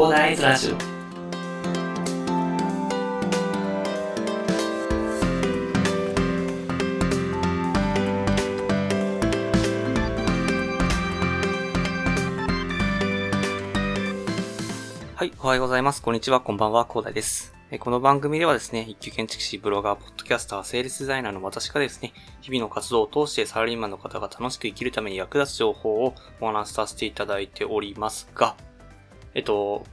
コーダーイズラジオはい、おはようございます。こんにちは、こんばんは、コーダイです。この番組ではですね、一級建築士、ブロガー、ポッドキャスター、セールスデザイナーの私がですね、日々の活動を通してサラリーマンの方が楽しく生きるために役立つ情報をお話しさせていただいておりますが、えっと、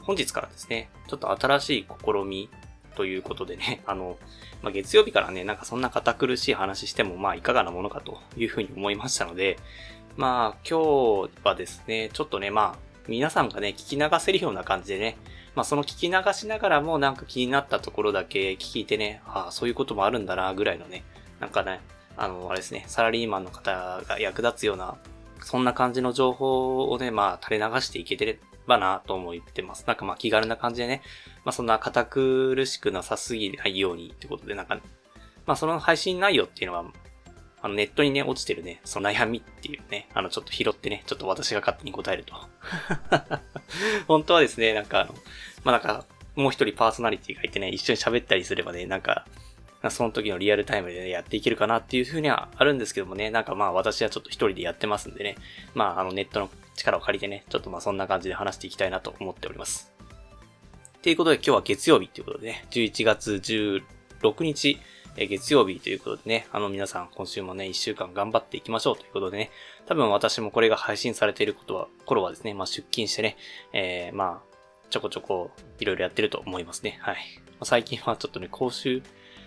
本日からですね、ちょっと新しい試みということでね、あの、まあ、月曜日からね、なんかそんな堅苦しい話しても、まあ、いかがなものかというふうに思いましたので、まあ、今日はですね、ちょっとね、まあ、皆さんがね、聞き流せるような感じでね、まあ、その聞き流しながらもなんか気になったところだけ聞いてね、ああ、そういうこともあるんだな、ぐらいのね、なんかね、あの、あれですね、サラリーマンの方が役立つような、そんな感じの情報をね、まあ、垂れ流していけてばな、と思ってます。なんかまあ、気軽な感じでね、まあ、そんな堅苦しくなさすぎないようにってことで、なんか、まあ、その配信内容っていうのは、あの、ネットにね、落ちてるね、その悩みっていうね、あの、ちょっと拾ってね、ちょっと私が勝手に答えると。本当はですね、なんかあの、まあ、なんか、もう一人パーソナリティがいてね、一緒に喋ったりすればね、なんか、その時のリアルタイムでね、やっていけるかなっていうふうにはあるんですけどもね、なんかまあ私はちょっと一人でやってますんでね、まああのネットの力を借りてね、ちょっとまあそんな感じで話していきたいなと思っております。ということで今日は月曜日ということでね、11月16日、え月曜日ということでね、あの皆さん今週もね、一週間頑張っていきましょうということでね、多分私もこれが配信されていることは、頃はですね、まあ出勤してね、えー、まあ、ちょこちょこいろいろやってると思いますね。はい。ま最近はちょっとね、講習、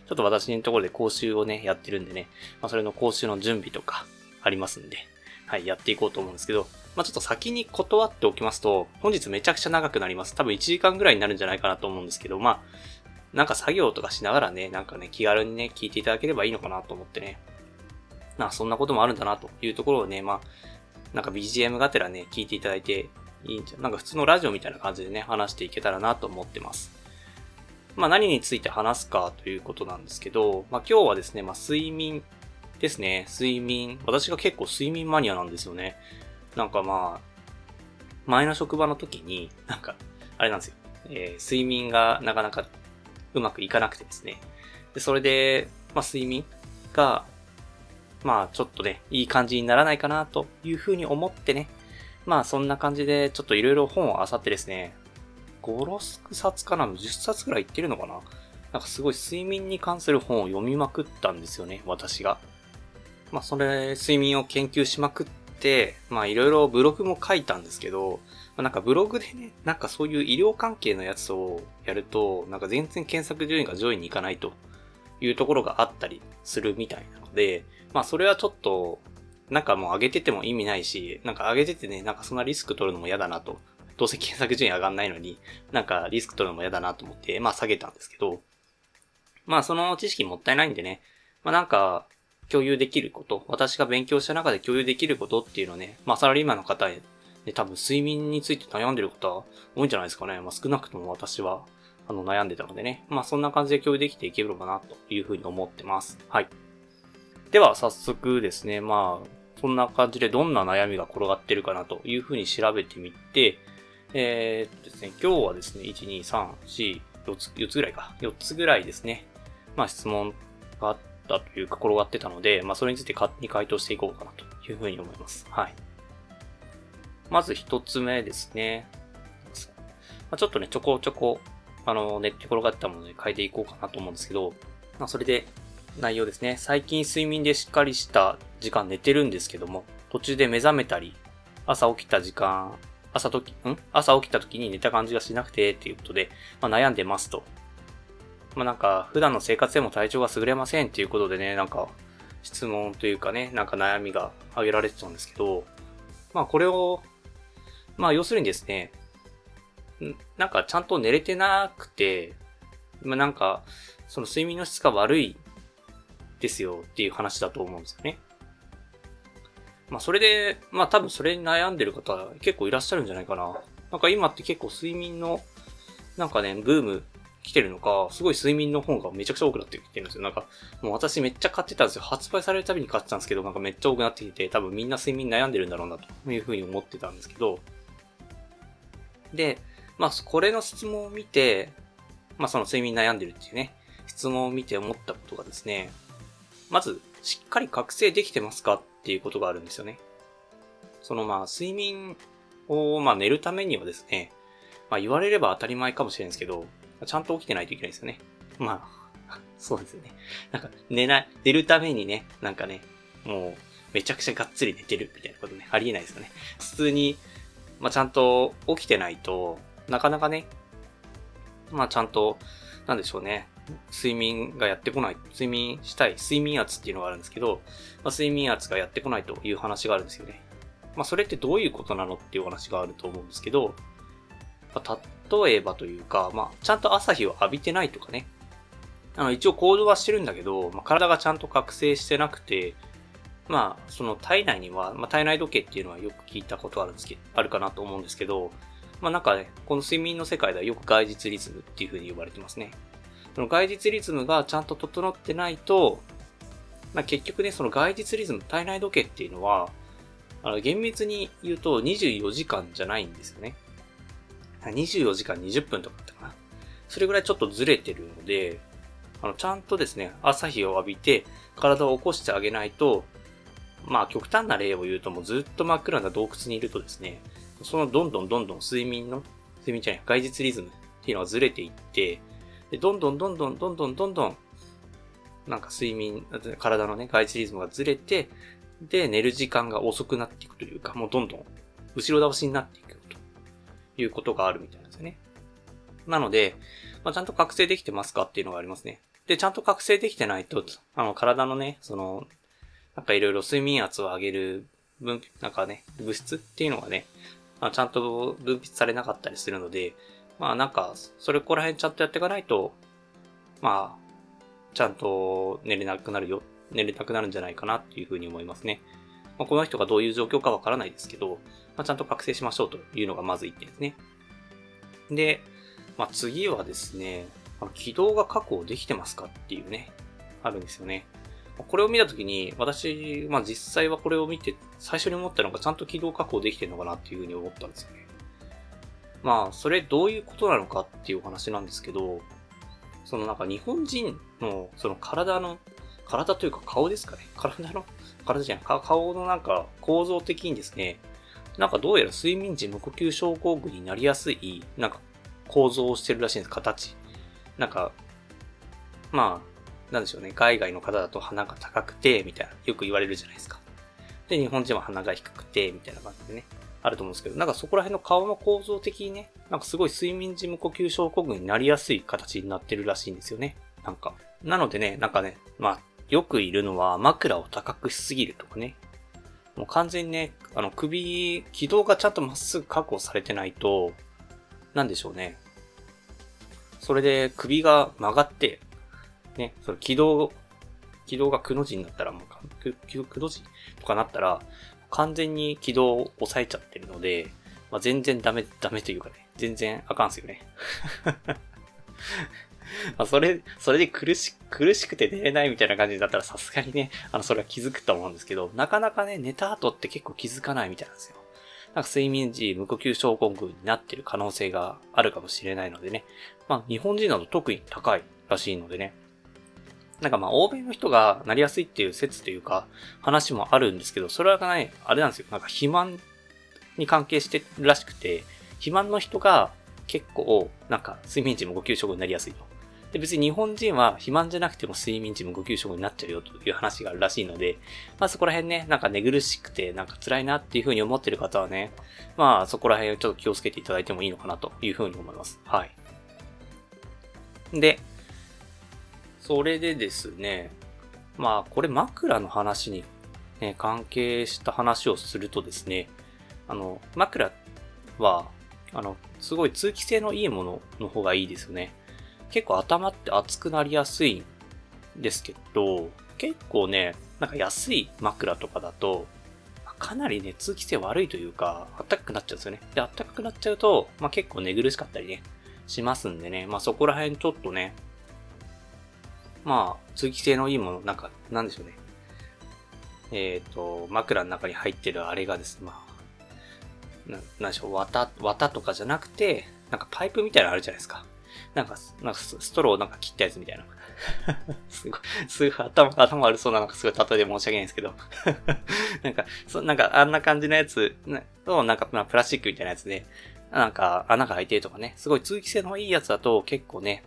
ちょっと私のところで講習をね、やってるんでね、まあそれの講習の準備とかありますんで、はい、やっていこうと思うんですけど、まあちょっと先に断っておきますと、本日めちゃくちゃ長くなります。多分1時間ぐらいになるんじゃないかなと思うんですけど、まあ、なんか作業とかしながらね、なんかね、気軽にね、聞いていただければいいのかなと思ってね。まあ、そんなこともあるんだなというところをね、まあ、なんか BGM がてらね、聞いていただいていいんじゃ、なんか普通のラジオみたいな感じでね、話していけたらなと思ってます。まあ、何について話すかということなんですけど、まあ、今日はですね、まあ、睡眠ですね。睡眠。私が結構睡眠マニアなんですよね。なんかまあ、前の職場の時に、なんか、あれなんですよ。えー睡眠がなかなかうまくいかなくてですね。で、それで、まあ、睡眠が、まあ、ちょっとね、いい感じにならないかなというふうに思ってね。まあ、そんな感じで、ちょっといろいろ本を漁ってですね、5、6冊かな ?10 冊ぐらいいってるのかな？なんかすごい睡眠に関する本を読みまくったんですよね、私が。まあ、それ、睡眠を研究しまくって、まあ、いろいろブログも書いたんですけど、まあなんかブログでね、なんかそういう医療関係のやつをやると、なんか全然検索順位が上位に行かないというところがあったりするみたいなので、まあそれはちょっと、なんかもう上げてても意味ないし、なんか上げててね、なんかそんなリスク取るのも嫌だなと。どうせ検索順位上がんないのに、なんかリスク取るのも嫌だなと思って、まあ下げたんですけど、まあその知識もったいないんでね、まあなんか共有できること、私が勉強した中で共有できることっていうのね、まあサラリーマンの方へで、多分睡眠について悩んでる方多いんじゃないですかね。まあ少なくとも私は、あの、悩んでたのでね。まあそんな感じで共有できていければな、というふうに思ってます。はい。では、早速ですね。まあ、そんな感じでどんな悩みが転がってるかなというふうに調べてみて、えーっとですね、今日はですね、1、2、3、4、4つ、4つぐらいか。4つぐらいですね。まあ質問があったというか転がってたので、まあそれについて勝手に回答していこうかなというふうに思います。はい。まず一つ目ですね。まあ、ちょっとね、ちょこちょこ、あの、ネットに転がったもので変えていこうかなと思うんですけど、まあ、それで、内容ですね。最近睡眠でしっかりした時間寝てるんですけども、途中で目覚めたり、朝起きた時間、朝時、ん？朝起きた時に寝た感じがしなくて、っていうことで、まあ、悩んでますと。まあ、なんか、普段の生活でも体調が優れませんっていうことでね、なんか、質問というかね、なんか悩みが挙げられてたんですけど、まあこれを、まあ要するにですね、なんかちゃんと寝れてなくて、まあなんか、その睡眠の質が悪いですよっていう話だと思うんですよね。まあそれで、まあ多分それに悩んでる方結構いらっしゃるんじゃないかな。なんか今って結構睡眠の、なんかね、ブーム来てるのか、すごい睡眠の本がめちゃくちゃ多くなってきてるんですよ。なんか、もう私めっちゃ買ってたんですよ。発売されるたびに買ってたんですけど、なんかめっちゃ多くなってきて、多分みんな睡眠悩んでるんだろうなというふうに思ってたんですけど、で、まあ、これの質問を見て、まあ、その睡眠悩んでるっていうね、質問を見て思ったことがですね、まず、しっかり覚醒できてますかっっていうことがあるんですよね。そのまあ、睡眠を、まあ、寝るためにはですね、まあ、言われれば当たり前かもしれないですけど、ちゃんと起きてないといけないですよね。まあ、そうですよね。なんか、寝ない、寝るためにね、なんかね、もう、めちゃくちゃがっつり寝てるみたいなことね、ありえないですよね。普通に、まあ、ちゃんと起きてないと、なかなかね、まあ、ちゃんと、なんでしょうね。睡眠がやってこない、睡眠したい、睡眠圧っていうのがあるんですけど、まあ、睡眠圧がやってこないという話があるんですよね。まあ、それってどういうことなのっていう話があると思うんですけど、まあ、例えばというか、まあ、ちゃんと朝日を浴びてないとかね。あの、一応行動はしてるんだけど、まあ、体がちゃんと覚醒してなくて、まあ、その体内には、まあ、体内時計っていうのはよく聞いたことあるんですけど、あるかなと思うんですけど、まあなんかね、この睡眠の世界ではよく外日リズムっていう風に呼ばれてますね。その外日リズムがちゃんと整ってないと、まあ結局ね、その外日リズム、体内時計っていうのは、あの、厳密に言うと24時間じゃないんですよね。24時間20分とかだったかな。それぐらいちょっとずれてるので、あの、ちゃんとですね、朝日を浴びて体を起こしてあげないと、まあ極端な例を言うともうずっと真っ暗な洞窟にいるとですね、そのどんどんどんどん睡眠の、睡眠じゃない、外日リズムっていうのがずれていって、で、どんどんどんどんどんどんどんどん、なんか睡眠、体のね、外日リズムがずれて、で、寝る時間が遅くなっていくというか、もうどんどん後ろ倒しになっていくということがあるみたいなんですよね。なので、まあ、ちゃんと覚醒できてますかっていうのがありますね。で、ちゃんと覚醒できてないと、あの、体のね、その、なんかいろいろ睡眠圧を上げる分、なんかね、物質っていうのがね、まあ、ちゃんと分泌されなかったりするので、まあなんか、それこら辺ちゃんとやっていかないと、まあ、ちゃんと寝れなくなるよ、寝れなくなるんじゃないかなっていうふうに思いますね。まあ、この人がどういう状況かわからないですけど、まあ、ちゃんと覚醒しましょうというのがまず一点ですね。で、まあ、次はですね、軌道が確保できてますかっていうね、あるんですよね。これを見たときに、私、まあ実際はこれを見て、最初に思ったのがちゃんと軌道確保できてるのかなっていうふうに思ったんですよね。まあ、それどういうことなのかっていうお話なんですけど、そのなんか日本人の、その体の、体というか顔ですかね。体の、体じゃん。顔のなんか構造的にですね、なんかどうやら睡眠時無呼吸症候群になりやすい、なんか構造をしてるらしいんです、形。なんか、まあ、なんでしょうね、海外の方だと鼻が高くて、みたいな、よく言われるじゃないですか。で、日本人は鼻が低くて、みたいな感じでね、あると思うんですけど、なんかそこら辺の顔の構造的にね、なんかすごい睡眠時無呼吸症候群になりやすい形になってるらしいんですよね。なんか。なのでね、なんかね、まあ、よくいるのは枕を高くしすぎるとかね。もう完全にね、あの首、軌道がちゃんとまっすぐ確保されてないと、なんでしょうね。それで首が曲がって、ね、その軌道、軌道がくの字になったら、もう、く、くの字とかなったら、完全に軌道を抑えちゃってるので、まあ、全然ダメ、ダメというかね、全然あかんすよね。まあそれ、それで苦し、苦しくて寝れないみたいな感じだったらさすがにね、あの、それは気づくと思うんですけど、なかなかね、寝た後って結構気づかないみたいなんですよ。なんか睡眠時無呼吸症候群になってる可能性があるかもしれないのでね。まあ、日本人など特に高いらしいのでね。なんかまあ、欧米の人がなりやすいっていう説というか、話もあるんですけど、それはね、あれなんですよ。なんか肥満に関係してるらしくて、肥満の人が結構、なんか睡眠時無呼吸症になりやすいと。で、別に日本人は肥満じゃなくても睡眠時無呼吸症になっちゃうよという話があるらしいので、まあそこら辺ね、なんか寝苦しくてなんか辛いなっていう風に思ってる方はね、まあそこら辺ちょっと気をつけていただいてもいいのかなという風に思います。はい。で、それでですね、まあ、これ枕の話に、ね、関係した話をするとですね、あの、枕は、あの、すごい通気性のいいものの方がいいですよね。結構頭って熱くなりやすいんですけど、結構ね、なんか安い枕とかだと、かなりね、通気性悪いというか、あったかくなっちゃうんですよね。で、あったかくなっちゃうと、まあ結構寝苦しかったりね、しますんでね、まあそこら辺ちょっとね、まあ、通気性のいいもの、なんか、なんでしょうね。えっ、ー、と、枕の中に入ってるあれがですね、まあ、ななんでしょう、綿、綿とかじゃなくて、なんかパイプみたいなのあるじゃないですか。なんか、なんかストローなんか切ったやつみたいな。すごい、すごい頭、頭悪そうなのかすごい例えで申し訳ないんですけど。なんか、そ、なんかあんな感じのやつと、なんか、まあ、プラスチックみたいなやつで、なんか穴が開いてるとかね、すごい通気性のいいやつだと結構ね、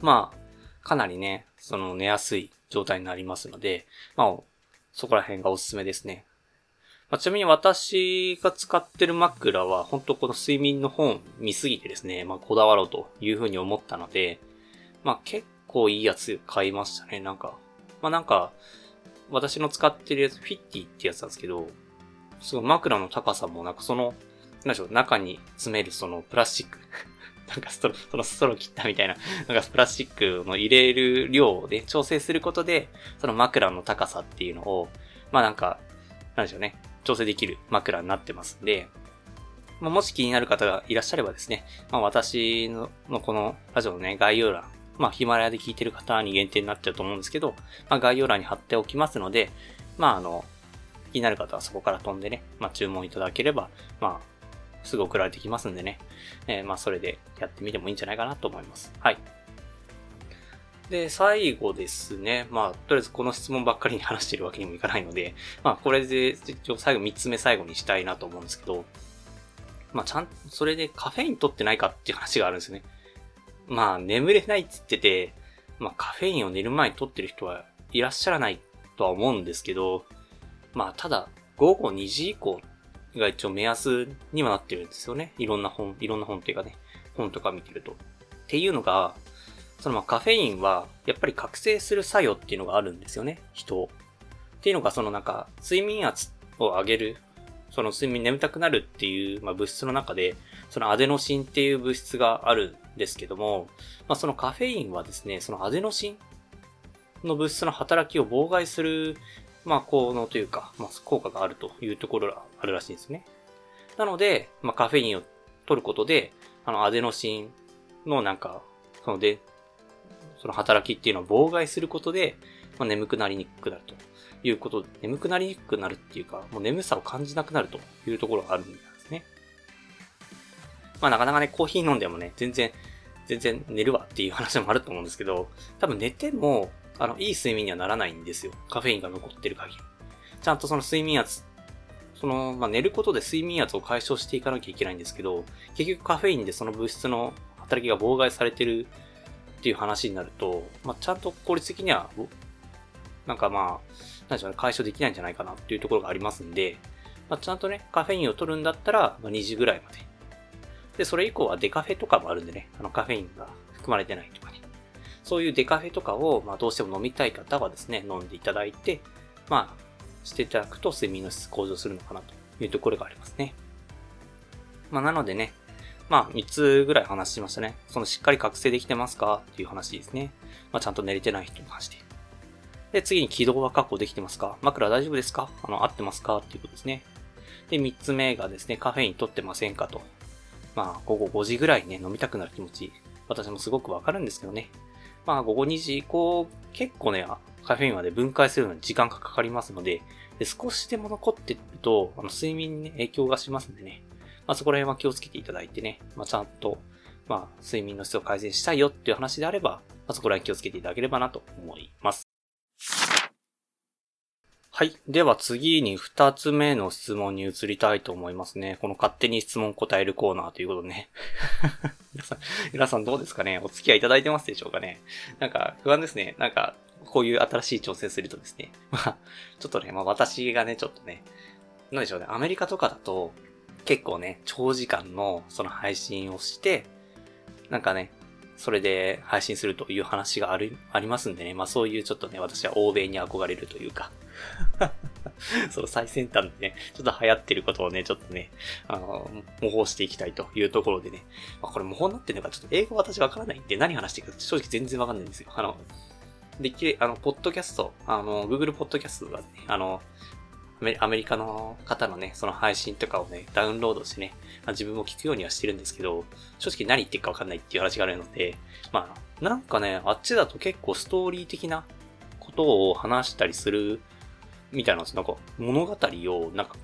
まあ、かなりね、その寝やすい状態になりますので、まあ、そこら辺がおすすめですね。まあ、ちなみに私が使ってる枕は、本当この睡眠の本見すぎてですね、まあ、こだわろうというふうに思ったので、まあ、結構いいやつ買いましたね、なんか。まあ、なんか、私の使ってるやつ、フィッティってやつなんですけど、すごい枕の高さもなんかその、なんでしょう、中に詰めるそのプラスチックなんかストロ、そのストロー切ったみたいな、なんかプラスチックの入れる量で調整することで、その枕の高さっていうのを、まあなんか、なんでしょうね、調整できる枕になってますんで、まあ、もし気になる方がいらっしゃればですね、まあ私ののこのラジオのね、概要欄、まあヒマラヤで聞いてる方に限定になっちゃうと思うんですけど、まあ概要欄に貼っておきますので、まああの、気になる方はそこから飛んでね、まあ注文いただければ、まあすぐ送られてきますんでね。えー、まあ、それでやってみてもいいんじゃないかなと思います。はい。で、最後ですね。まあ、とりあえずこの質問ばっかりに話してるわけにもいかないので、まあ、これで、一応最後3つ目最後にしたいなと思うんですけど、まあ、ちゃん、それでカフェイン取ってないかっていう話があるんですよね。まあ、眠れないって言ってて、まあ、カフェインを寝る前に取ってる人はいらっしゃらないとは思うんですけど、まあ、ただ、午後2時以降が一応目安にはなってるんですよね。いろんな本、いろんな本っていうかね、本とか見てると。っていうのが、そのまカフェインは、やっぱり覚醒する作用っていうのがあるんですよね、人を。っていうのが、そのなんか、睡眠圧を上げる、その睡眠眠たくなるっていう、まあ、物質の中で、そのアデノシンっていう物質があるんですけども、まあ、そのカフェインはですね、そのアデノシンの物質の働きを妨害するまあ、効能というか、まあ、効果があるというところがあるらしいんですね。なので、まあ、カフェインを取ることで、あの、アデノシンのなんか、そので、その働きっていうのを妨害することで、まあ、眠くなりにくくなるということ、眠くなりにくくなるっていうか、もう眠さを感じなくなるというところがあるんですね。まあ、なかなかね、コーヒー飲んでもね、全然、全然寝るわっていう話もあると思うんですけど、多分寝ても、あの、いい睡眠にはならないんですよ。カフェインが残ってる限り。ちゃんとその睡眠圧、その、まあ、寝ることで睡眠圧を解消していかなきゃいけないんですけど、結局カフェインでその物質の働きが妨害されてるっていう話になると、まあ、ちゃんと効率的には、なんかまあ、なんでしょうね、解消できないんじゃないかなっていうところがありますんで、まあ、ちゃんとね、カフェインを取るんだったら、まあ、2時ぐらいまで。で、それ以降はデカフェとかもあるんでね、あのカフェインが含まれてないとかね。そういうデカフェとかを、まあ、どうしても飲みたい方はですね、飲んでいただいて、まあ、していただくと睡眠の質向上するのかなというところがありますね。まあ、なのでね、まあ、3つぐらい話しましたね。そのしっかり覚醒できてますかっていう話ですね。まあ、ちゃんと寝れてない人に関して。で、次に起動は確保できてますか枕大丈夫ですか？あの、合ってますかっていうことですね。で、3つ目がですね、カフェイン取ってませんかと。まあ、午後5時ぐらいね、飲みたくなる気持ち、私もすごくわかるんですけどね。まあ午後2時以降、結構ね、カフェインはね、分解するのに時間がかかりますので、で少しでも残ってると、あの睡眠に、ね、影響がしますんでね、まあそこら辺は気をつけていただいてね、まあちゃんと、まあ睡眠の質を改善したいよっていう話であれば、まあそこら辺気をつけていただければなと思います。はい。では次に二つ目の質問に移りたいと思いますね。この勝手に質問答えるコーナーということでね。皆さん、皆さんどうですかね？お付き合いいただいてますでしょうかね？なんか不安ですね。なんか、こういう新しい挑戦するとですね。まあ、ちょっとね、まあ私がね、ちょっとね、なんでしょうね。アメリカとかだと、結構ね、長時間のその配信をして、なんかね、それで配信するという話がある、ありますんでね。まあそういうちょっとね、私は欧米に憧れるというか、その最先端でね、ちょっと流行ってることをね、ちょっとね、あの、模倣していきたいというところでね、まあ、これ模倣になってるのかちょっと英語私わからないんで何話していくか正直全然わかんないんですよ。あの、できる、あの、ポッドキャスト、あの、Google ポッドキャストがね、あの、アメリカの方のね、その配信とかをね、ダウンロードしてね、まあ、自分も聞くようにはしてるんですけど、正直何言ってるかわかんないっていう話があるので、まあ、なんかね、あっちだと結構ストーリー的なことを話したりするみたいなんです。なんか、物語を、なんか、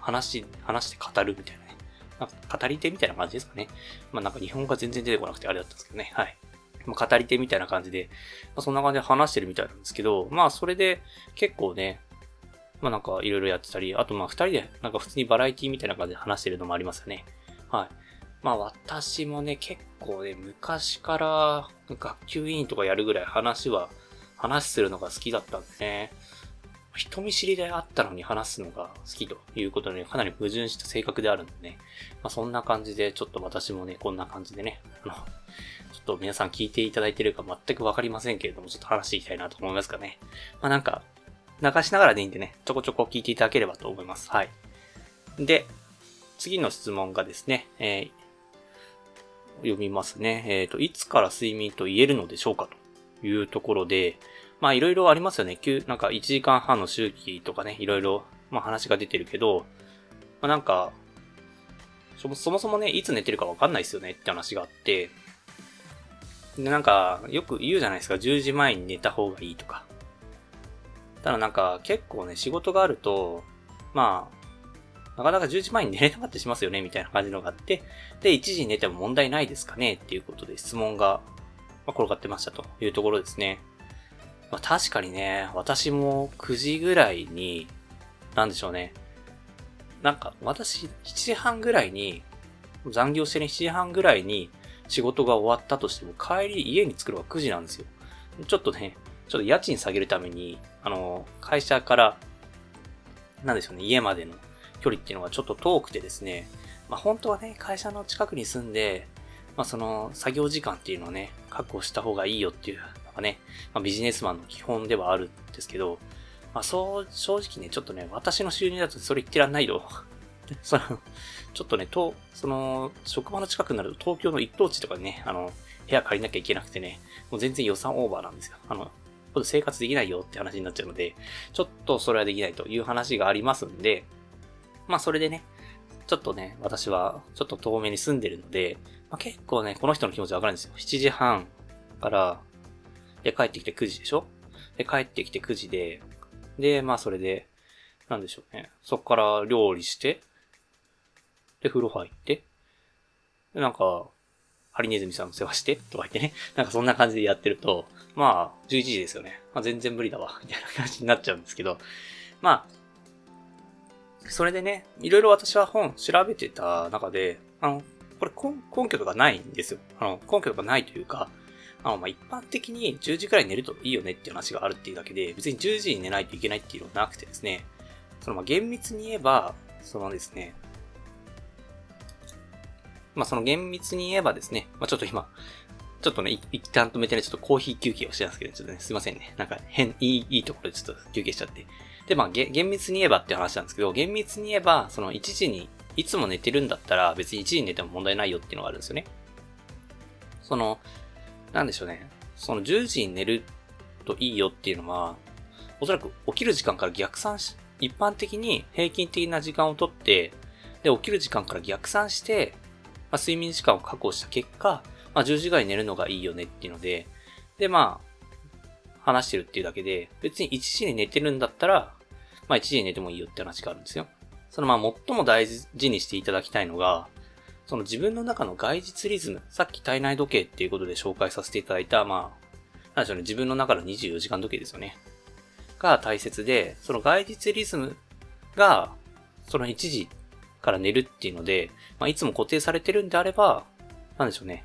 話、話して語るみたいなね、まあ、語り手みたいな感じですかね。まあなんか日本語が全然出てこなくてあれだったんですけどね。はい。まあ、語り手みたいな感じで、まあ、そんな感じで話してるみたいなんですけど、まあそれで結構ね、まあなんかいろいろやってたり、あとまあ二人でなんか普通にバラエティみたいな感じで話してるのもありますよね。はい。まあ私もね、結構ね、昔から学級委員とかやるぐらい話は、話するのが好きだったんでね。人見知りであったのに話すのが好きということで、かなり矛盾した性格であるんでね。まあそんな感じで、ちょっと私もね、こんな感じでね、あの、ちょっと皆さん聞いていただいてるか全くわかりませんけれども、ちょっと話していきたいなと思いますかね。まあなんか、流しながらでいいんでね、ちょこちょこ聞いていただければと思います。はい。で、次の質問がですね、えー、読みますね。えっ、ー、と、いつから睡眠と言えるのでしょうかというところで、まあいろいろありますよね。なんか1時間半の周期とかね、いろいろ、まあ話が出てるけど、まあなんか、そもそもね、いつ寝てるかわかんないですよねって話があって、で、なんか、よく言うじゃないですか、10時前に寝た方がいいとか。ただなんか、結構ね、仕事があると、まあ、なかなか10時前に寝れなかったりしますよね、みたいな感じのがあって、で、1時に寝ても問題ないですかねっていうことで質問が、まあ、転がってましたというところですね。まあ、確かにね、私も9時ぐらいに、なんでしょうね。なんか、私、7時半ぐらいに、残業してね、7時半ぐらいに仕事が終わったとしても、帰り家に着くのが9時なんですよ。ちょっとね、ちょっと家賃下げるために、あの、会社から、なんでしょうね、家までの距離っていうのがちょっと遠くてですね、まあ本当はね、会社の近くに住んで、まあその作業時間っていうのをね、確保した方がいいよっていうかね、まあ、ビジネスマンの基本ではあるんですけど、まあそう、正直ね、ちょっとね、私の収入だとそれ言ってらんないよ。その、ちょっとね、と、その、職場の近くになると東京の一等地とかね、あの、部屋借りなきゃいけなくてね、もう全然予算オーバーなんですよ。あの、生活できないよって話になっちゃうので、ちょっとそれはできないという話がありますんで、まあそれでね、ちょっとね、私はちょっと遠目に住んでるので、まあ、結構ね、この人の気持ちわかるんですよ。7時半からで、帰ってきて9時でしょ？で、帰ってきて9時で、で、まあそれで、なんでしょうね。そっから料理して、で、風呂入って、で、なんか、ハリネズミさんの世話して、とか言ってね。なんかそんな感じでやってると、まあ、11時ですよね。まあ全然無理だわ、みたいな感じになっちゃうんですけど、まあ、それでね、いろいろ私は本調べてた中で、あの、これ根拠とかないんですよ。あの、根拠とかないというか、あの、ま、一般的に10時くらい寝るといいよねっていう話があるっていうだけで、別に10時に寝ないといけないっていうのはなくてですね、その、ま、厳密に言えば、そのですね、まあ、その厳密に言えばですね、まあ、ちょっと今、ちょっとね、一旦止めてね、ちょっとコーヒー休憩をしてたんですけど、ちょっとね、すいませんね。なんか変、いい、いいところでちょっと休憩しちゃって。で、まあ、厳密に言えばっていう話なんですけど、厳密に言えば、その1時に、いつも寝てるんだったら、別に1時に寝ても問題ないよっていうのがあるんですよね。その、なんでしょうね。その10時に寝るといいよっていうのは、おそらく起きる時間から逆算し、一般的に平均的な時間をとって、で、起きる時間から逆算して、まあ、睡眠時間を確保した結果、まあ、10時ぐらい寝るのがいいよねっていうので、で、まあ、話してるっていうだけで、別に1時に寝てるんだったら、まあ1時に寝てもいいよって話があるんですよ。そのまあ最も大事にしていただきたいのが、その自分の中の外実リズム、さっき体内時計っていうことで紹介させていただいた、まあ、なんでしょうね、自分の中の24時間時計ですよね。が大切で、その外実リズムが、その1時から寝るっていうので、まあ、いつも固定されてるんであれば、なんでしょうね。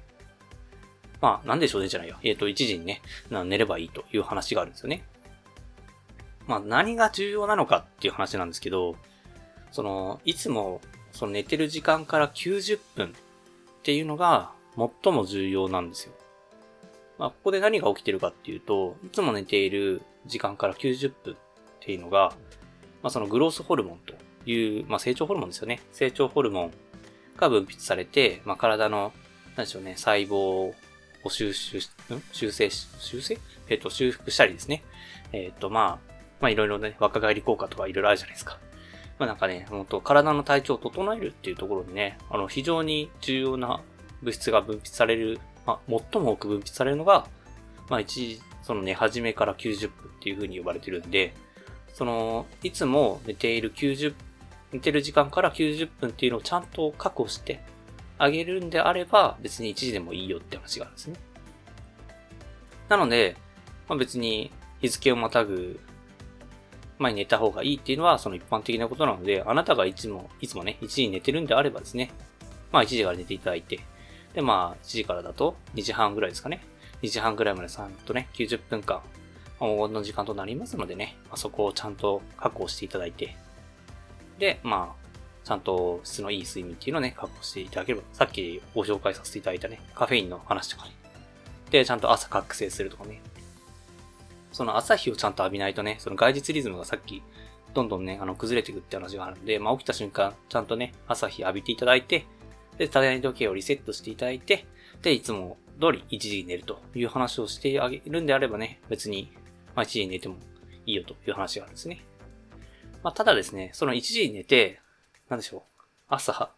まあ、なんでしょうねじゃないよ。えっ、ー、と、1時にね、寝ればいいという話があるんですよね。まあ、何が重要なのかっていう話なんですけど、その、いつもその寝てる時間から90分っていうのが最も重要なんですよ。まあ、ここで何が起きてるかっていうと、いつも寝ている時間から90分っていうのが、まあ、そのグロースホルモンという、まあ、成長ホルモンですよね。成長ホルモンが分泌されて、まあ、体の、なんでしょうね、細胞を収集し、ん？修正し、修正？えっ、と、修復したりですね。えっ、と、まあ、まあ、いろいろね、若返り効果とかいろいろあるじゃないですか。まあなんかね、ほんと体の体調を整えるっていうところでね、あの、非常に重要な物質が分泌される、まあ、最も多く分泌されるのが、まあ一、その寝始めから90分っていう風に呼ばれてるんで、その、いつも寝ている90寝てる時間から90分っていうのをちゃんと確保してあげるんであれば、別に1時でもいいよって話があるんですね。なので、まあ、別に日付をまたぐ前に寝た方がいいっていうのはその一般的なことなので、あなたがいつも、いつもね、1時に寝てるんであればですね、まあ1時から寝ていただいて、でまあ1時からだと2時半ぐらいですかね。2時半ぐらいまでちゃんとね、90分間、黄金の時間となりますのでね、まあ、そこをちゃんと確保していただいて、で、まあ、ちゃんと質のいい睡眠っていうのをね、確保していただければ、さっきご紹介させていただいたね、カフェインの話とかね。で、ちゃんと朝覚醒するとかね。その朝日をちゃんと浴びないとね、その外日リズムがさっき、どんどんね、あの、崩れていくって話があるんで、まあ、起きた瞬間、ちゃんとね、朝日浴びていただいて、で、体内時計をリセットしていただいて、で、いつも通り1時に寝るという話をしてあげるんであればね、別に、まあ、1時に寝てもいいよという話があるんですね。まあ、ただですね、その1時に寝て、なんでしょう、朝、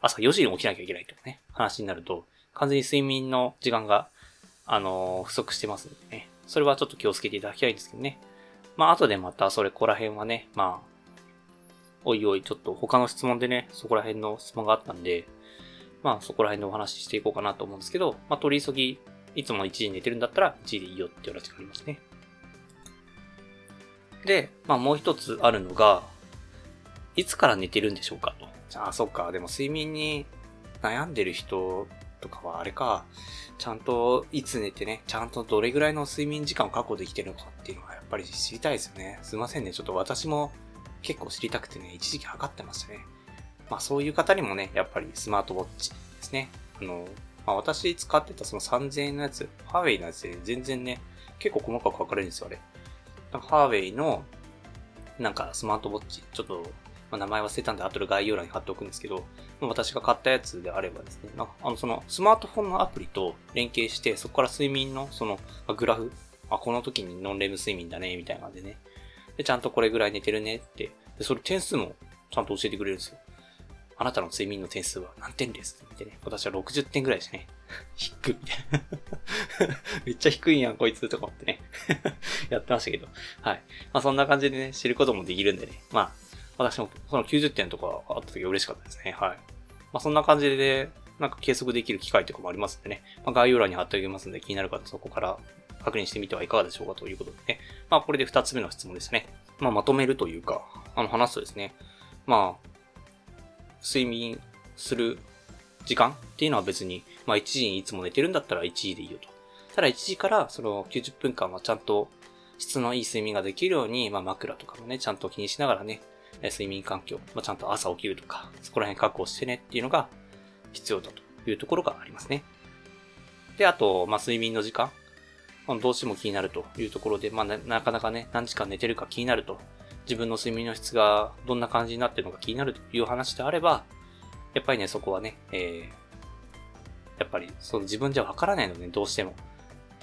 朝4時に起きなきゃいけないとかね、話になると、完全に睡眠の時間が、あのー、不足してますんでね。それはちょっと気をつけていただきたいんですけどね。まあ、後でまたそれこら辺はね、まあ、おいおい、ちょっと他の質問でね、そこら辺の質問があったんで、まあそこら辺でお話ししていこうかなと思うんですけど、まあ取り急ぎ、いつも1時に寝てるんだったら1時でいいよって話がありますね。で、まあもう一つあるのが、いつから寝てるんでしょうかと。じゃあ、そっか。でも睡眠に悩んでる人とかはあれか、ちゃんといつ寝てね、ちゃんとどれぐらいの睡眠時間を確保できてるのかっていうのはやっぱり知りたいですよね。すいませんね。ちょっと私も結構知りたくてね、一時期測ってましたね。まあそういう方にもね、やっぱりスマートウォッチですね。あの、まあ私使ってたその3000円のやつ、ハーウェイのやつで全然ね、結構細かく書かれるんですよ、あれ。ハーウェイの、なんかスマートウォッチ、ちょっと、まあ、名前忘れたんで後で概要欄に貼っておくんですけど、私が買ったやつであればですね、まあ、あの、そのスマートフォンのアプリと連携して、そこから睡眠のその、ま、グラフ、あ、この時にノンレム睡眠だね、みたいな感じでね。で、ちゃんとこれぐらい寝てるねって、で、それ点数もちゃんと教えてくれるんですよ。あなたの睡眠の点数は何点ですってね、私は60点ぐらいですね。低い。めっちゃ低いやん、こいつとか思ってね。やってましたけど。はい。まあそんな感じでね、知ることもできるんでね。まあ、私もその90点とかあった時は嬉しかったですね。はい。まあそんな感じで、なんか計測できる機会とかもありますんでね。まあ概要欄に貼っておきますんで気になる方そこから確認してみてはいかがでしょうかということでね。まあこれで2つ目の質問ですね。まあまとめるというか、あの話すとですね。まあ、睡眠する時間っていうのは別に、まあ1時にいつも寝てるんだったら1時でいいよと。ただ1時からその90分間はちゃんと質のいい睡眠ができるように、まあ枕とかもね、ちゃんと気にしながらね、睡眠環境、まあ、ちゃんと朝起きるとか、そこら辺確保してねっていうのが必要だというところがありますね。で、あと、まあ睡眠の時間。どうしても気になるというところで、まあなかなかね、何時間寝てるか気になると自分の睡眠の質がどんな感じになってるのか気になるという話であれば、やっぱりね、そこはね、えー、やっぱり、その自分じゃわからないので、ね、どうしても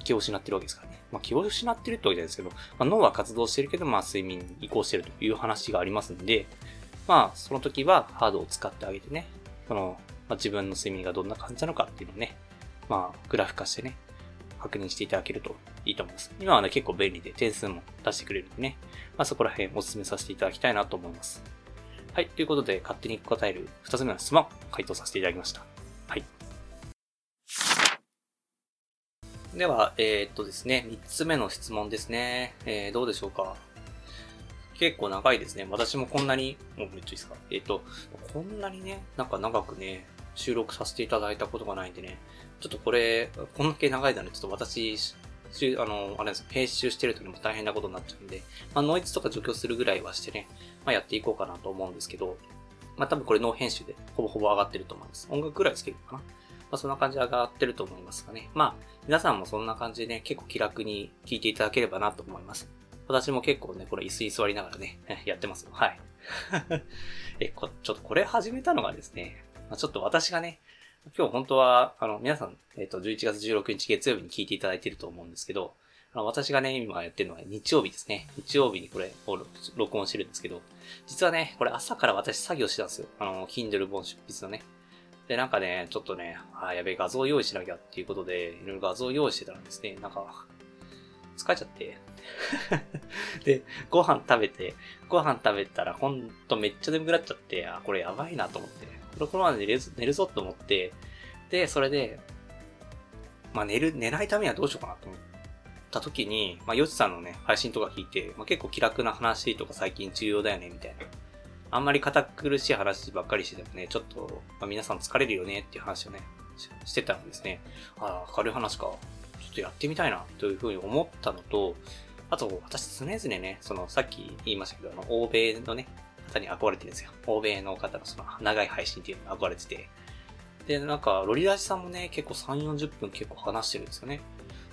気を失ってるわけですからね。まあ、気を失ってるってわけじゃないですけど、まあ、脳は活動してるけど、まあ、睡眠に移行してるという話がありますんで、まあ、その時はハードを使ってあげてね、その、まあ、自分の睡眠がどんな感じなのかっていうのをね、まあ、グラフ化してね、確認していただけるといいと思います。今はね、結構便利で点数も出してくれるんでね、まあ、そこら辺お勧めさせていただきたいなと思います。はい。ということで、勝手に答える2つ目の質問、回答させていただきました。はい。では、えー、っとですね、3つ目の質問ですね。えー、どうでしょうか？結構長いですね。私もこんなに、もうめっちゃいいですか？えー、っと、こんなにね、なんか長くね、収録させていただいたことがないんでね、ちょっとこれ、こんだけ長いならちょっと私、あの、あれです、編集してる時も大変なことになっちゃうんで、まあ、ノイズとか除去するぐらいはしてね、まあ、やっていこうかなと思うんですけど、まあ、多分これノー編集でほぼほぼ上がってると思います。音楽ぐらいつけるかな。まあ、そんな感じで上がってると思いますがね。まあ、皆さんもそんな感じでね、結構気楽に聞いていただければなと思います。私も結構ね、これ椅子に座りながらね、やってますよ。はい。え、こ、ちょっとこれ始めたのがですね、まあ、ちょっと私がね、今日本当は、あの、皆さん、えっ、ー、と、11月16日月曜日に聞いていただいてると思うんですけど、あの私がね、今やってるのは日曜日ですね。日曜日にこれを録音してるんですけど、実はね、これ朝から私作業してたんですよ。あの、Kindle 本出筆のね。で、なんかね、ちょっとね、あ、やべえ、画像用意しなきゃっていうことで、いろいろ画像用意してたらですね、なんか、疲れちゃって。で、ご飯食べて、ご飯食べたらほんとめっちゃ眠くなっちゃって、あ、これやばいなと思って、これこのまま寝る寝るぞと思って、で、それで、まあ寝る、寝ないためにはどうしようかなと思った時に、まあヨシさんのね、配信とか聞いて、まあ結構気楽な話とか最近重要だよね、みたいな。あんまり堅苦しい話ばっかりしててもね、ちょっと、まあ、皆さん疲れるよねっていう話をね、してたんですね。ああ、軽い話か。ちょっとやってみたいな、というふうに思ったのと、あと、私常々ね、その、さっき言いましたけど、あの、欧米のね、方に憧れてるんですよ。欧米の方のその、長い配信っていうのに憧れてて。で、なんか、ロリラジさんもね、結構3、40分結構話してるんですよね。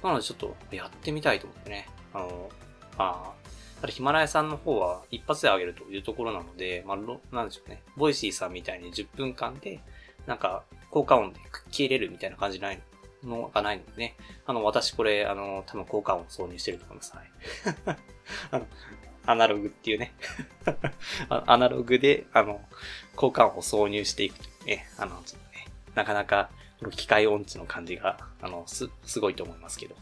なのでちょっと、やってみたいと思ってね。あの、ああ、ただヒマラヤさんの方は一発で上げるというところなので、まあ、なんでしょうね。 Voicy さんみたいに10分間で、なんか、効果音で消えれるみたいな感じないのがないのでね。あの、私これ、あの、多分効果音挿入してると思います。はい。あの、アナログっていうね。アナログで、あの、効果音を挿入していくというね。あの、ちょっとね、なかなか、この機械音痴の感じが、あの、す、すごいと思いますけど。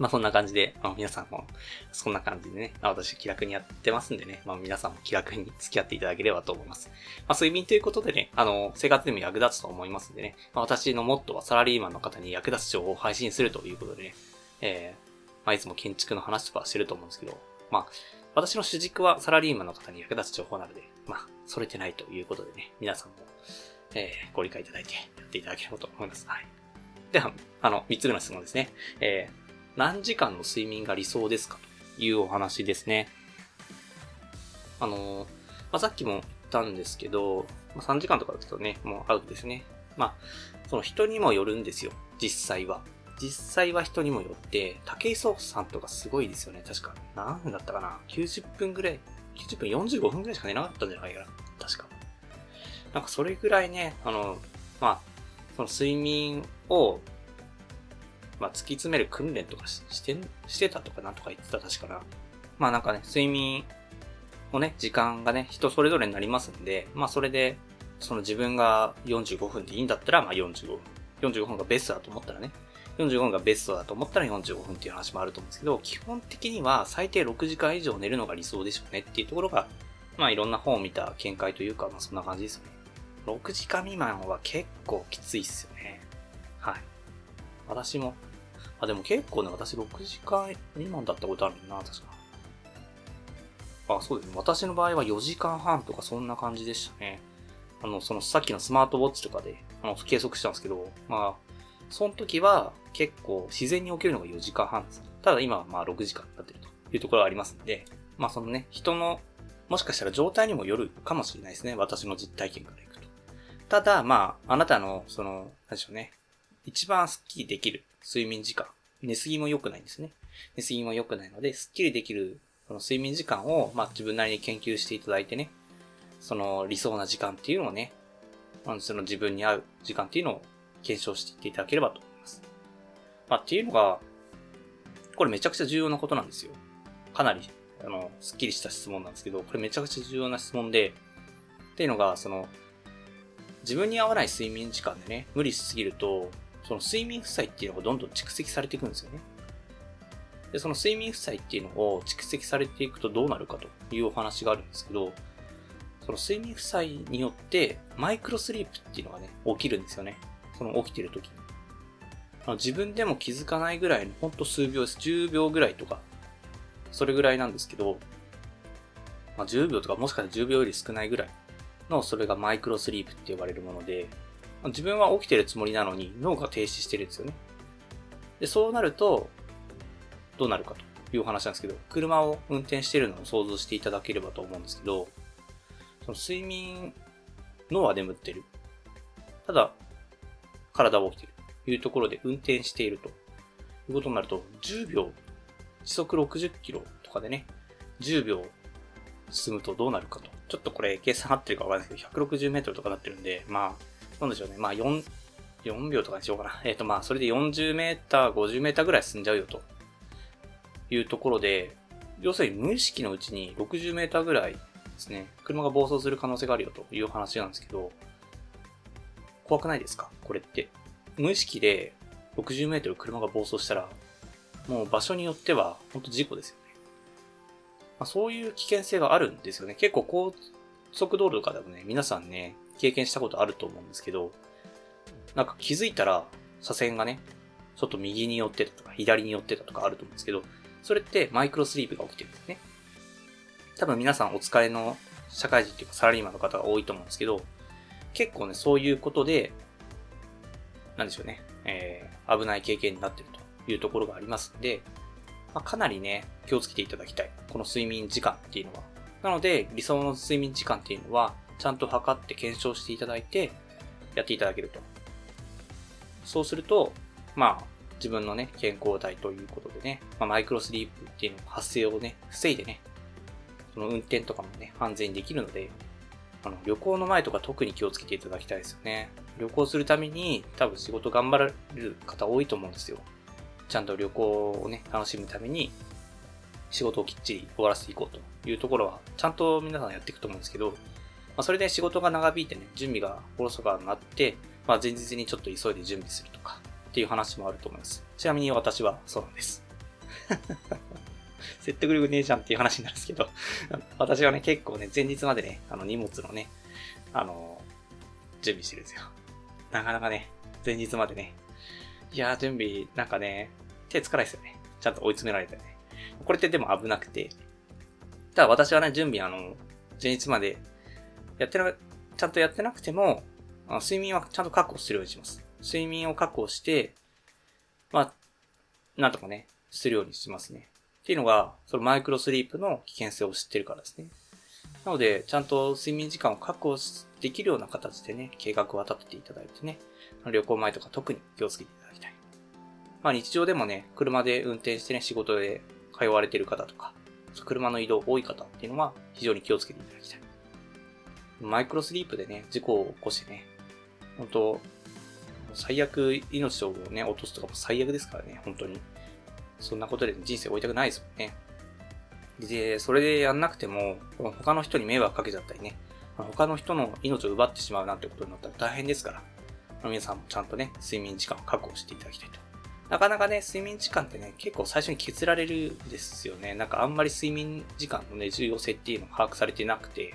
まあそんな感じで、あ皆さんもそんな感じでね、あ私気楽にやってますんでね、まあ皆さんも気楽に付き合っていただければと思います。まあ睡眠ということでね、あの、生活でも役立つと思いますんでね、まあ私のモットーはサラリーマンの方に役立つ情報を配信するということでね、えー、まあいつも建築の話とかしてると思うんですけど、まあ私の主軸はサラリーマンの方に役立つ情報なので、まあ、それてないということでね、皆さんも、えー、ご理解いただいてやっていただければと思います。はい。では、あの、三つ目の質問ですね。えー、何時間の睡眠が理想ですか？というお話ですね。あの、まあ、さっきも言ったんですけど、まあ、3時間とかだとね、もうアウトですね。まあ、その人にもよるんですよ。実際は。実際は人にもよって、竹井壮さんとかすごいですよね。確か。何分だったかな ?90 分ぐらい、90分45分ぐらいしか寝なかったんじゃないかな？確か。なんかそれぐらいね、あの、まあ、その睡眠を、まあ、突き詰める訓練とかして、してたとかなんとか言ってた確かな。まあなんかね、睡眠のね、時間がね、人それぞれになりますんで、まあそれで、その自分が45分でいいんだったら、まあ45分。45分がベストだと思ったらね、45分がベストだと思ったら45分っていう話もあると思うんですけど、基本的には最低6時間以上寝るのが理想でしょうねっていうところが、まあいろんな本を見た見解というか、まあそんな感じですよね。6時間未満は結構きついっすよね。はい。私も、あ、でも結構ね、私6時間未満だったことあるな、確か。あ、そうですね。私の場合は4時間半とかそんな感じでしたね。あの、そのさっきのスマートウォッチとかで、あの、計測したんですけど、まあ、その時は結構自然に起きるのが4時間半です。ただ今はまあ6時間になってるというところがありますんで、まあそのね、人の、もしかしたら状態にもよるかもしれないですね。私の実体験からいくと。ただ、まあ、あなたの、その、なんでしょうね。一番スッキリできる睡眠時間。寝すぎも良くないんですね。寝すぎも良くないので、スッキリできるその睡眠時間を、まあ自分なりに研究していただいてね、その理想な時間っていうのをね、その自分に合う時間っていうのを検証していっていただければと思います。まあっていうのが、これめちゃくちゃ重要なことなんですよ。かなり、あの、スッキリした質問なんですけど、これめちゃくちゃ重要な質問で、っていうのが、その、自分に合わない睡眠時間でね、無理しすぎると、その睡眠負債っていうのがどんどん蓄積されていくんですよね。で、その睡眠負債っていうのを蓄積されていくとどうなるかというお話があるんですけど、その睡眠負債によってマイクロスリープっていうのがね、起きるんですよね。その起きてる時に。あの自分でも気づかないぐらいのほんと数秒です。10秒ぐらいとか、それぐらいなんですけど、まあ、10秒とかもしかしたら10秒より少ないぐらいのそれがマイクロスリープって呼ばれるもので、自分は起きてるつもりなのに脳が停止してるんですよね。で、そうなると、どうなるかという話なんですけど、車を運転してるのを想像していただければと思うんですけど、その睡眠、脳は眠ってる。ただ、体は起きてる。というところで運転しているということになると、10秒、時速60キロとかでね、10秒進むとどうなるかと。ちょっとこれ計算合ってるかわからないですけど、160メートルとかなってるんで、まあ、なんでしょうね。まあ4、4秒とかにしようかな。えっ、ー、とまあ、それで40メーター、50メーターぐらい進んじゃうよと。いうところで、要するに無意識のうちに60メーターぐらいですね、車が暴走する可能性があるよという話なんですけど、怖くないですか？これって。無意識で60メートル車が暴走したら、もう場所によっては、本当事故ですよね。まあ、そういう危険性があるんですよね。結構高速道路とかでもね、皆さんね、経験したことあると思うんですけど、なんか気づいたら、車線がね、ちょっと右に寄ってたとか、左に寄ってたとかあると思うんですけど、それってマイクロスリープが起きてるんですね。多分皆さんお疲れの社会人っていうかサラリーマンの方が多いと思うんですけど、結構ね、そういうことで、なんでしょうね、えー、危ない経験になってるというところがありますんで、まあ、かなりね、気をつけていただきたい。この睡眠時間っていうのは。なので、理想の睡眠時間っていうのは、ちゃんと測って検証していただいて、やっていただけると。そうすると、まあ、自分のね、健康体ということでね、まあ、マイクロスリープっていうの発生をね、防いでね、その運転とかもね、安全にできるので、あの、旅行の前とか特に気をつけていただきたいですよね。旅行するために多分仕事頑張られる方多いと思うんですよ。ちゃんと旅行をね、楽しむために仕事をきっちり終わらせていこうというところは、ちゃんと皆さんやっていくと思うんですけど、あ、それで仕事が長引いてね、準備がおろそかになって、まあ、前日にちょっと急いで準備するとか、っていう話もあると思います。ちなみに私はそうなんです。説得力ねえじゃんっていう話になるんですけど私はね、結構ね、前日までね、あの荷物のね、あの、準備してるんですよ。なかなかね、前日までね、いやー、準備、なんかね、手つかないですよね。ちゃんと追い詰められてね。これってでも危なくて、ただ私はね、準備あの、前日までやってな、ちゃんとやってなくても、あ睡眠はちゃんと確保するようにします。睡眠を確保して、まあ、なんとかね、するようにしますね。っていうのが、そのマイクロスリープの危険性を知ってるからですね。なので、ちゃんと睡眠時間を確保できるような形でね、計画を立てていただいてね、旅行前とか特に気をつけていただきたい。まあ日常でもね、車で運転してね、仕事で通われてる方とか、車の移動多い方っていうのは非常に気をつけていただきたい。マイクロスリープでね、事故を起こしてね、本当最悪命をね、落とすとかも最悪ですからね、本当に。そんなことで人生終いたくないですもんね。で、それでやんなくても、他の人に迷惑かけちゃったりね、他の人の命を奪ってしまうなんてことになったら大変ですから、皆さんもちゃんとね、睡眠時間を確保していただきたいと。なかなかね、睡眠時間ってね、結構最初に削られるんですよね。なんかあんまり睡眠時間のね、重要性っていうのを把握されてなくて、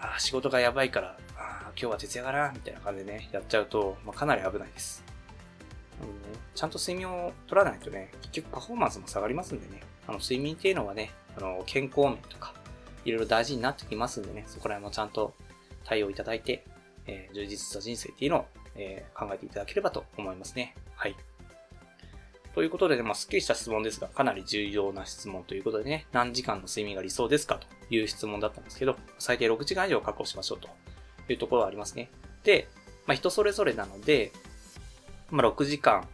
あ仕事がやばいから、あ今日は徹夜だな、みたいな感じでね、やっちゃうと、まあ、かなり危ないです。あのね、ちゃんと睡眠を取らないとね、結局パフォーマンスも下がりますんでね、あの、睡眠っていうのはね、あの、健康面とか、いろいろ大事になってきますんでね、そこら辺もちゃんと対応いただいて、えー、充実した人生っていうのを、えー、考えていただければと思いますね。はい。ということで、ね、まあ、すっきりした質問ですが、かなり重要な質問ということでね、何時間の睡眠が理想ですかという質問だったんですけど、最低6時間以上確保しましょうというところはありますね。で、まあ、人それぞれなので、まあ、6時間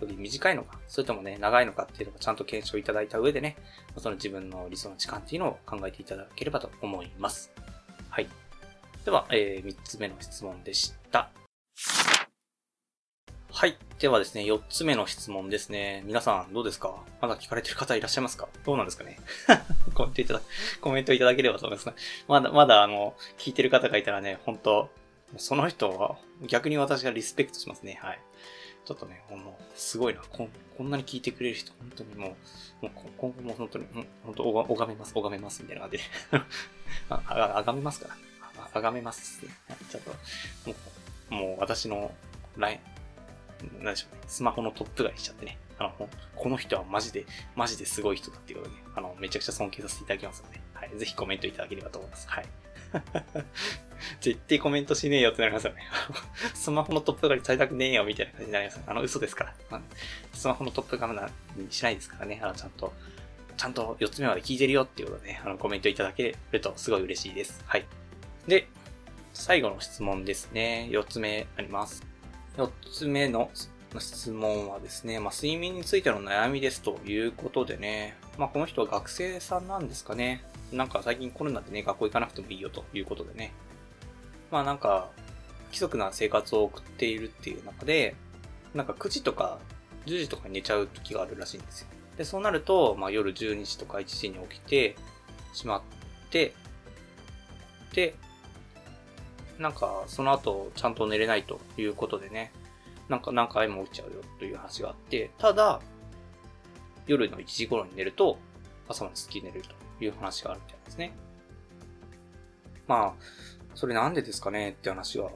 より短いのか、それともね、長いのかっていうのをちゃんと検証いただいた上でね、その自分の理想の時間っていうのを考えていただければと思います。はい。では、えー、3つ目の質問でした。はい。ではですね、4つ目の質問ですね。皆さんどうですか？まだ聞かれてる方いらっしゃいますか？どうなんですかね？コメントいただ、コメントいただければと思います、ね。まだ、まだあの、聞いてる方がいたらね、本当その人は逆に私がリスペクトしますね。はい。ちょっとね、もう、すごいな。ここんなに聞いてくれる人、本当にもう、もう今後も本当に、本当おがめます、拝めます、みたいな感じで ああ。あがめますから。あがめますね。ちょっと、もう、もう私の LINE、なんでしょうね、スマホのトップ買いしちゃってね、あの、この人はマジで、マジですごい人だっていうことで、ね、あの、めちゃくちゃ尊敬させていただきますので、はい、ぜひコメントいただければと思います。はい。絶対コメントしねえよってなりますよね。スマホのトップ狩りされたくねえよみたいな感じになります。あの、嘘ですから。スマホのトップカメラにしないですからね。あの、ちゃんと、ちゃんと4つ目まで聞いてるよっていうことでね、あの、コメントいただけるとすごい嬉しいです。はい。で、最後の質問ですね。4つ目あります。4つ目の質問はですね、まあ、睡眠についての悩みですということでね、まあ、この人は学生さんなんですかね。なんか最近コロナでね、学校行かなくてもいいよということでね。まあなんか、規則な生活を送っているっていう中で、なんか9時とか10時とかに寝ちゃう時があるらしいんですよ。で、そうなると、まあ夜12時とか1時に起きてしまって、で、なんか、その後、ちゃんと寝れないということでね、なんか何回も起きちゃうよという話があって、ただ、夜の1時頃に寝ると、朝まですっきり寝れるという話があるみたいですね。まあ、それなんでですかねって話は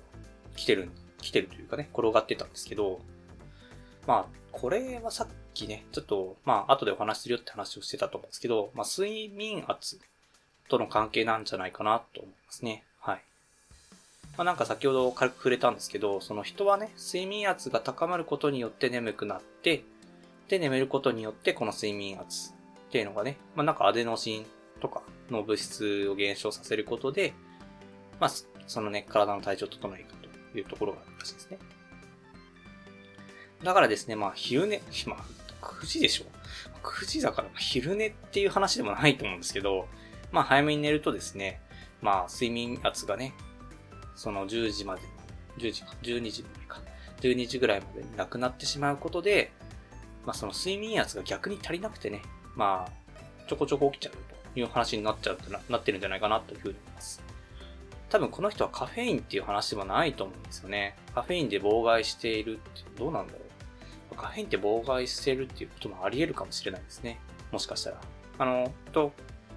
来てる、来てるというかね、転がってたんですけど、まあ、これはさっきね、ちょっと、まあ、後でお話しするよって話をしてたと思うんですけど、まあ、睡眠圧との関係なんじゃないかなと思いますね。まあ、なんか先ほど軽く触れたんですけど、その人はね、睡眠圧が高まることによって眠くなって、で、眠ることによってこの睡眠圧っていうのがね、まあ、なんかアデノシンとかの物質を減少させることで、まあ、そのね、体の体調を整えるというところがあるらしいですね。だからですね、まあ、昼寝、まあ、9時でしょ ?9 時だから昼寝っていう話でもないと思うんですけど、まあ、早めに寝るとですね、まあ、睡眠圧がね、その10時まで、10時か、12時か、12時ぐらいまでになくなってしまうことで、まあその睡眠圧が逆に足りなくてね、まあ、ちょこちょこ起きちゃうという話になっちゃうとな、なってるんじゃないかなというふうに思います。多分この人はカフェインっていう話でもないと思うんですよね。カフェインで妨害しているってどうなんだろう。カフェインって妨害してるっていうこともあり得るかもしれないですね。もしかしたら。あの、と、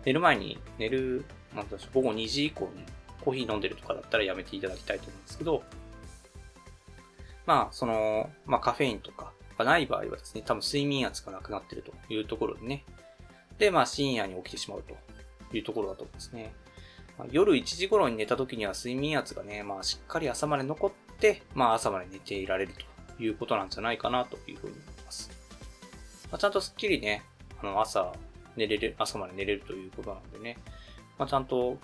寝る前に、寝る、なんだろう、午後2時以降にコーヒー飲んでるとかだったらやめていただきたいと思うんですけど、まあ、その、まあカフェインとかがない場合はですね、多分睡眠圧がなくなってるというところでね。で、まあ深夜に起きてしまうというところだと思うんですね。まあ、夜1時頃に寝た時には睡眠圧がね、まあしっかり朝まで残って、まあ朝まで寝ていられるということなんじゃないかなというふうに思います。まあ、ちゃんとすっきりね、あの朝寝れる、朝まで寝れるということなんでね、まあ、ちゃんと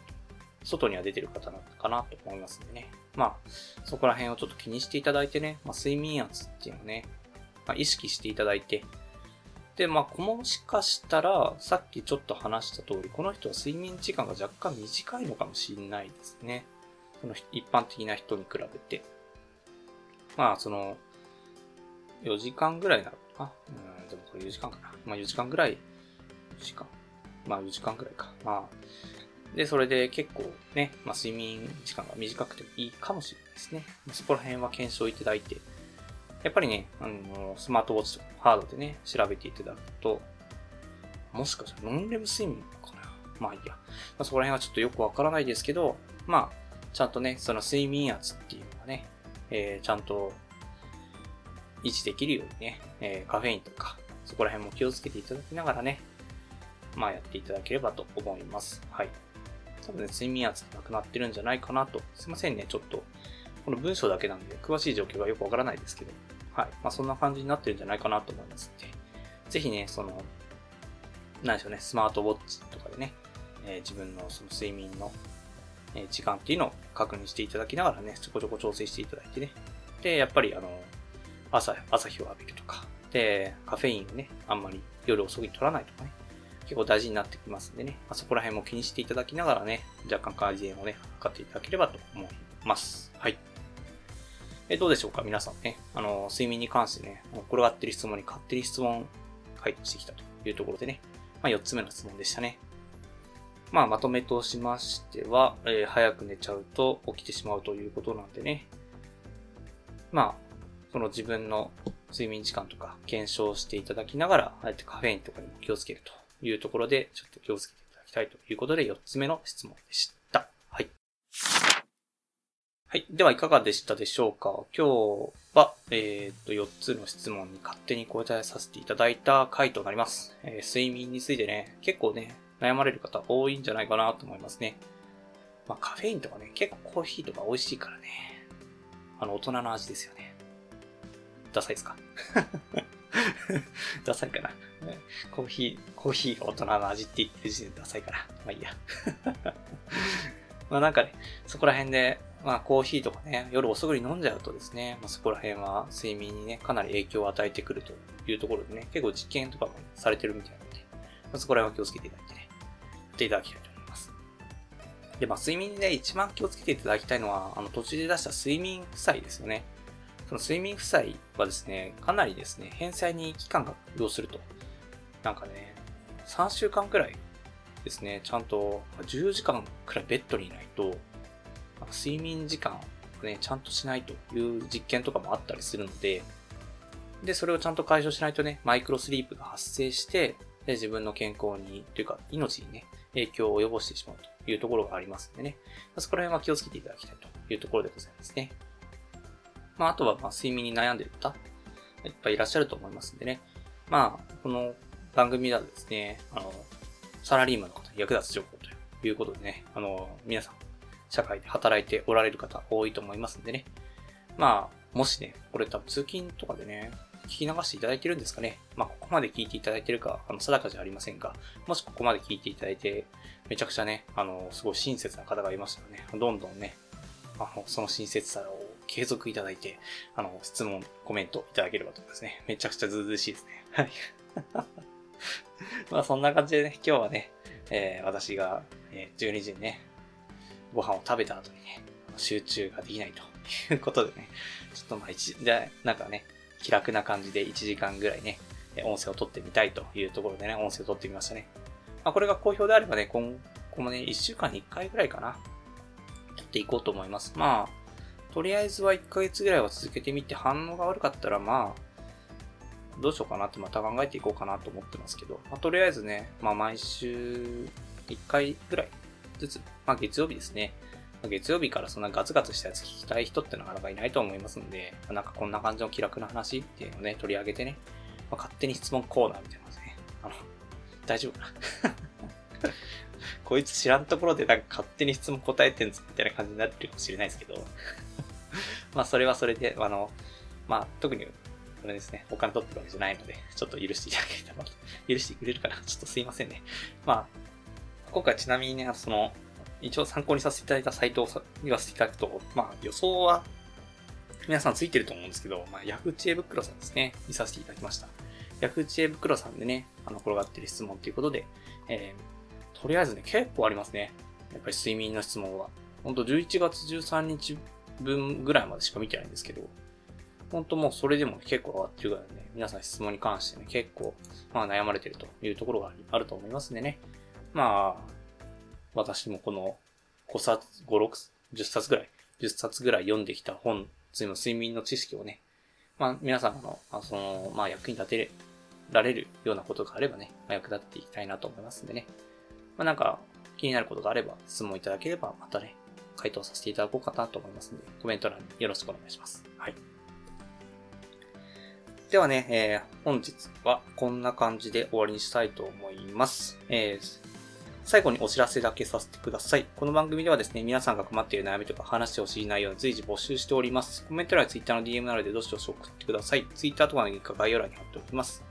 外には出てる方なのかなと思いますんでね。まあ、そこら辺をちょっと気にしていただいてね、まあ、睡眠圧っていうのをね、まあ、意識していただいて、で、まあ、もしかしたら、さっきちょっと話した通り、この人は睡眠時間が若干短いのかもしれないですね。その一般的な人に比べて。まあ、その、4時間ぐらいなのかな。うん、でもこれ4時間かな。まあ4時間ぐらい、4時間。まあ4時間ぐらいか。まあ、で、それで結構ね、まあ、睡眠時間が短くてもいいかもしれないですね。そこら辺は検証いただいて、やっぱりね、あの、スマートウォッチとかハードでね、調べていただくと、もしかしたらノンレム睡眠かなまあいいや。まあ、そこら辺はちょっとよくわからないですけど、まあ、ちゃんとね、その睡眠圧っていうのがね、えー、ちゃんと維持できるようにね、えー、カフェインとか、そこら辺も気をつけていただきながらね、まあやっていただければと思います。はい。多分ね、睡眠圧がなくなってるんじゃないかなと。すいませんね、ちょっと、この文章だけなんで、詳しい状況がよくわからないですけど、はい。まあ、そんな感じになってるんじゃないかなと思いますので、ぜひね、その、何でしょうね、スマートウォッチとかでね、えー、自分のその睡眠の、え時間っていうのを確認していただきながらね、ちょこちょこ調整していただいてね。で、やっぱりあの、朝、朝日を浴びるとか、で、カフェインをね、あんまり夜遅くに取らないとかね、結構大事になってきますんでね、まあ、そこら辺も気にしていただきながらね、若干改善をね、図っていただければと思います。はい。え、どうでしょうか皆さんね。あの、睡眠に関してね、転がってる質問に勝手に質問回答してきたというところでね、まあ4つ目の質問でしたね。まあまとめとしましては、えー、早く寝ちゃうと起きてしまうということなんでね。まあ、その自分の睡眠時間とか検証していただきながら、あえてカフェインとかにも気をつけるというところで、ちょっと気をつけていただきたいということで、4つ目の質問でした。はい。はい。では、いかがでしたでしょうか？今日は、えっ、と、4つの質問に勝手に答えさせていただいた回となります。えー、睡眠についてね、結構ね、悩まれる方多いんじゃないかなと思いますね。まあ、カフェインとかね、結構コーヒーとか美味しいからね。あの、大人の味ですよね。ダサいですか？ダサいかな。コーヒー、コーヒーが大人の味って言ってる時点でダサいから。まあいいや。まあなんかね、そこら辺で、まあコーヒーとかね、夜遅くに飲んじゃうとですね、まあそこら辺は睡眠にね、かなり影響を与えてくるというところでね、結構実験とかもされてるみたいなので、まあ、そこら辺は気をつけていただいてね、やっていただきたいと思います。で、まあ睡眠にね、一番気をつけていただきたいのは、あの途中で出した睡眠負債ですよね。その睡眠負債はですね、かなりですね、返済に期間が要すると。なんかね、3週間くらいですね、ちゃんと10時間くらいベッドにいないと、睡眠時間をね、ちゃんとしないという実験とかもあったりするので、で、それをちゃんと解消しないとね、マイクロスリープが発生して、で、自分の健康に、というか、命にね、影響を及ぼしてしまうというところがありますんでね。そこら辺は気をつけていただきたいというところでございますね。まあ、あとは、まあ、睡眠に悩んでる方、いっぱいいらっしゃると思いますんでね。まあ、この番組ではですね、あの、サラリーマンの方に役立つ情報ということでね、あの、皆さん、社会で働いておられる方多いと思いますんでね。まあ、もしね、これ多分通勤とかでね、聞き流していただいてるんですかね。まあ、ここまで聞いていただいてるか、あの、定かじゃありませんが、もしここまで聞いていただいて、めちゃくちゃね、あの、すごい親切な方がいましたらね、どんどんね、あの、その親切さを継続いただいて、あの、質問、コメントいただければと思いますね。めちゃくちゃずうずしいですね。はい。まあ、そんな感じでね、今日はね、えー、私が、えー、12時にね、ご飯を食べた後にね、集中ができないということでね、ちょっとまあ一、じゃなんかね、気楽な感じで1時間ぐらいね、音声を撮ってみたいというところでね、音声を撮ってみましたね。まあ、これが好評であればね、今後もね、1週間に1回ぐらいかな、撮っていこうと思います。まあ、とりあえずは1ヶ月ぐらいは続けてみて反応が悪かったらまあ、どうしようかなってまた考えていこうかなと思ってますけど、まあ、とりあえずね、まあ毎週1回ぐらいずつ、まあ月曜日ですね、月曜日からそんなガツガツしたやつ聞きたい人ってなかなかいないと思いますんで、まなんかこんな感じの気楽な話っていうのをね、取り上げてね、まあ、勝手に質問コーナーみたいな感じでね、あの、大丈夫かな。こいつ知らんところでなんか勝手に質問答えてんぞみたいな感じになってるかもしれないですけど まあそれはそれで、あの、まあ特に、これですね、お金取ってるわけじゃないので、ちょっと許していただけたら、許してくれるかなちょっとすいませんね。まあ、今回ちなみにね、その、一応参考にさせていただいたサイトを言わせていただくと、まあ予想は皆さんついてると思うんですけど、まあ Yahoo 知恵袋さんですね、見させていただきました。Yahoo 知恵袋さんでね、あの、転がってる質問ということで、え、とりあえずね、結構ありますね。やっぱり睡眠の質問は。ほんと11月13日分ぐらいまでしか見てないんですけど、本当もうそれでも結構上がってるぐらいね、皆さん質問に関してね、結構、まあ悩まれてるというところがあると思いますんでね。まあ、私もこの5冊、5、6、10冊ぐらい、10冊ぐらい読んできた本、ついの睡眠の知識をね、まあ皆さんの、あその、まあ役に立てられるようなことがあればね、まあ、役立っていきたいなと思いますんでね。まあなんか気になることがあれば質問いただければまたね、回答させていただこうかなと思いますんで、コメント欄によろしくお願いします。はい。ではね、えー、本日はこんな感じで終わりにしたいと思います。えー、最後にお知らせだけさせてください。この番組ではですね、皆さんが困っている悩みとか話してほしい内容を随時募集しております。コメント欄や Twitter の DM などでどしどし送ってください。Twitter とかのリンクは概要欄に貼っておきます。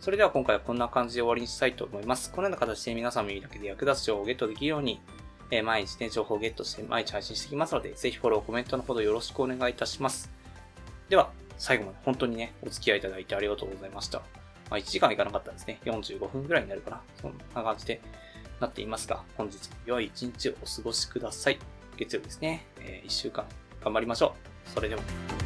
それでは今回はこんな感じで終わりにしたいと思います。このような形で皆さん耳だけで役立つ情報をゲットできるように、え毎日ね、情報をゲットして毎日配信していきますので、ぜひフォロー、コメントのほどよろしくお願いいたします。では、最後まで本当にね、お付き合いいただいてありがとうございました。まあ、1時間いかなかったですね。45分くらいになるかな。そんな感じで。なっていますが、本日も良い一日をお過ごしください。月曜日ですね。えー、1週間頑張りましょう。それでは。